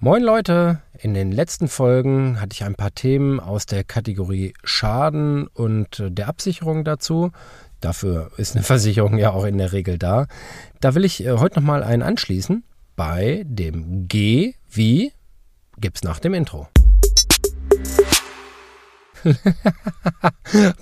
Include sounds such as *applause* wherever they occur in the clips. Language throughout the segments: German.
Moin Leute, in den letzten Folgen hatte ich ein paar Themen aus der Kategorie Schaden und der Absicherung dazu. Dafür ist eine *laughs* Versicherung ja auch in der Regel da. Da will ich äh, heute nochmal einen anschließen bei dem G wie gibt's nach dem Intro. *laughs*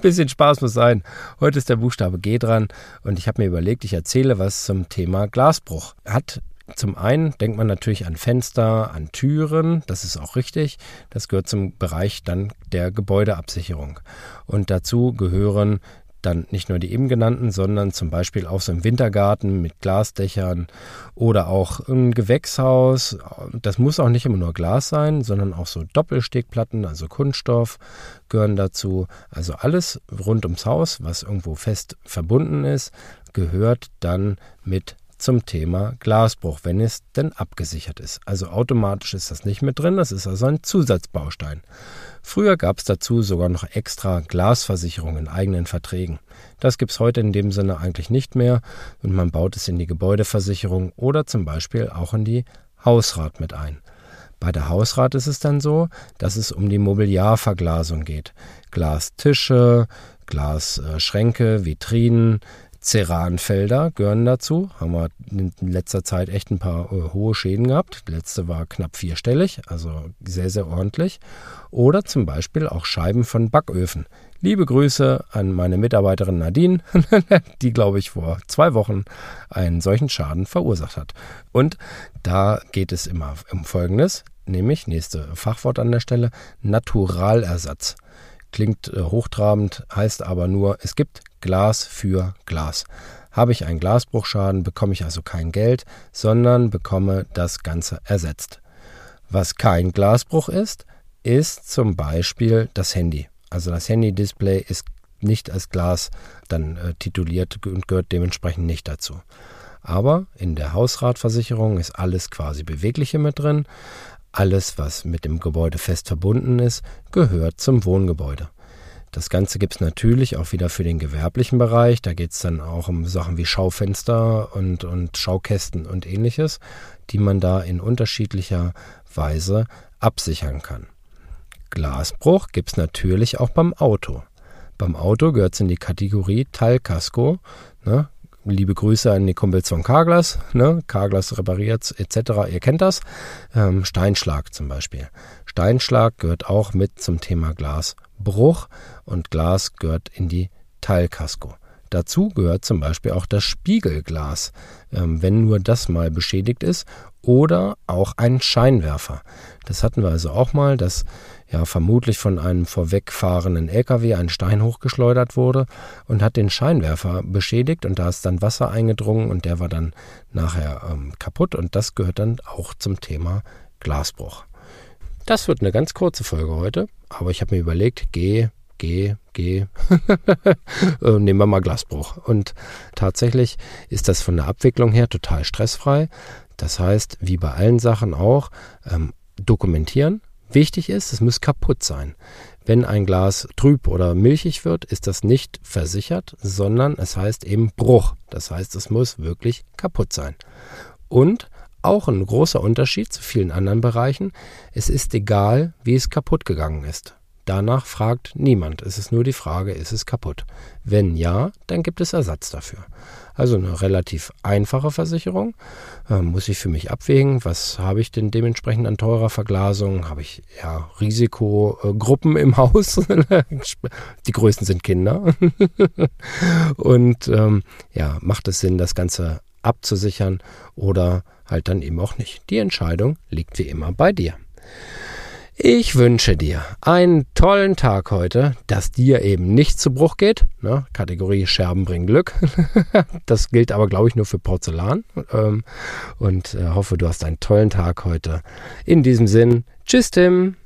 Bisschen Spaß muss sein. Heute ist der Buchstabe G dran und ich habe mir überlegt, ich erzähle was zum Thema Glasbruch. Hat zum einen denkt man natürlich an Fenster, an Türen, das ist auch richtig. Das gehört zum Bereich dann der Gebäudeabsicherung. Und dazu gehören dann nicht nur die eben genannten, sondern zum Beispiel auch so im Wintergarten mit Glasdächern oder auch ein Gewächshaus. Das muss auch nicht immer nur Glas sein, sondern auch so Doppelstegplatten, also Kunststoff gehören dazu. Also alles rund ums Haus, was irgendwo fest verbunden ist, gehört dann mit zum Thema Glasbruch, wenn es denn abgesichert ist. Also automatisch ist das nicht mit drin, das ist also ein Zusatzbaustein. Früher gab es dazu sogar noch extra Glasversicherungen in eigenen Verträgen. Das gibt es heute in dem Sinne eigentlich nicht mehr und man baut es in die Gebäudeversicherung oder zum Beispiel auch in die Hausrat mit ein. Bei der Hausrat ist es dann so, dass es um die Mobiliarverglasung geht. Glastische, Glasschränke, Vitrinen, Ceranfelder gehören dazu. Haben wir in letzter Zeit echt ein paar äh, hohe Schäden gehabt. Die letzte war knapp vierstellig, also sehr, sehr ordentlich. Oder zum Beispiel auch Scheiben von Backöfen. Liebe Grüße an meine Mitarbeiterin Nadine, *laughs* die, glaube ich, vor zwei Wochen einen solchen Schaden verursacht hat. Und da geht es immer um Folgendes, nämlich, nächste Fachwort an der Stelle, Naturalersatz. Klingt äh, hochtrabend, heißt aber nur, es gibt Glas für Glas. Habe ich einen Glasbruchschaden, bekomme ich also kein Geld, sondern bekomme das Ganze ersetzt. Was kein Glasbruch ist, ist zum Beispiel das Handy. Also das Handy-Display ist nicht als Glas dann äh, tituliert und gehört dementsprechend nicht dazu. Aber in der Hausratversicherung ist alles quasi Bewegliche mit drin. Alles, was mit dem Gebäude fest verbunden ist, gehört zum Wohngebäude. Das Ganze gibt es natürlich auch wieder für den gewerblichen Bereich. Da geht es dann auch um Sachen wie Schaufenster und, und Schaukästen und ähnliches, die man da in unterschiedlicher Weise absichern kann. Glasbruch gibt es natürlich auch beim Auto. Beim Auto gehört es in die Kategorie Teilkasko. Ne? Liebe Grüße an die Kumpels von Carglass, ne? Carglass repariert etc., ihr kennt das. Ähm, Steinschlag zum Beispiel. Steinschlag gehört auch mit zum Thema Glasbruch und Glas gehört in die Teilkasko. Dazu gehört zum Beispiel auch das Spiegelglas, ähm, wenn nur das mal beschädigt ist, oder auch ein Scheinwerfer. Das hatten wir also auch mal, dass ja vermutlich von einem vorwegfahrenden LKW ein Stein hochgeschleudert wurde und hat den Scheinwerfer beschädigt und da ist dann Wasser eingedrungen und der war dann nachher ähm, kaputt und das gehört dann auch zum Thema Glasbruch. Das wird eine ganz kurze Folge heute, aber ich habe mir überlegt, geh, geh, geh, *laughs* äh, nehmen wir mal Glasbruch. Und tatsächlich ist das von der Abwicklung her total stressfrei. Das heißt, wie bei allen Sachen auch, ähm, dokumentieren, Wichtig ist, es muss kaputt sein. Wenn ein Glas trüb oder milchig wird, ist das nicht versichert, sondern es heißt eben Bruch. Das heißt, es muss wirklich kaputt sein. Und auch ein großer Unterschied zu vielen anderen Bereichen, es ist egal, wie es kaputt gegangen ist. Danach fragt niemand. Es ist nur die Frage, ist es kaputt? Wenn ja, dann gibt es Ersatz dafür. Also eine relativ einfache Versicherung. Äh, muss ich für mich abwägen, was habe ich denn dementsprechend an teurer Verglasung? Habe ich ja Risikogruppen im Haus? *laughs* die größten sind Kinder. *laughs* Und ähm, ja, macht es Sinn, das Ganze abzusichern oder halt dann eben auch nicht? Die Entscheidung liegt wie immer bei dir. Ich wünsche dir einen tollen Tag heute, dass dir eben nicht zu Bruch geht. Ne? Kategorie Scherben bringen Glück. *laughs* das gilt aber, glaube ich, nur für Porzellan. Ähm, und äh, hoffe, du hast einen tollen Tag heute. In diesem Sinn, tschüss Tim.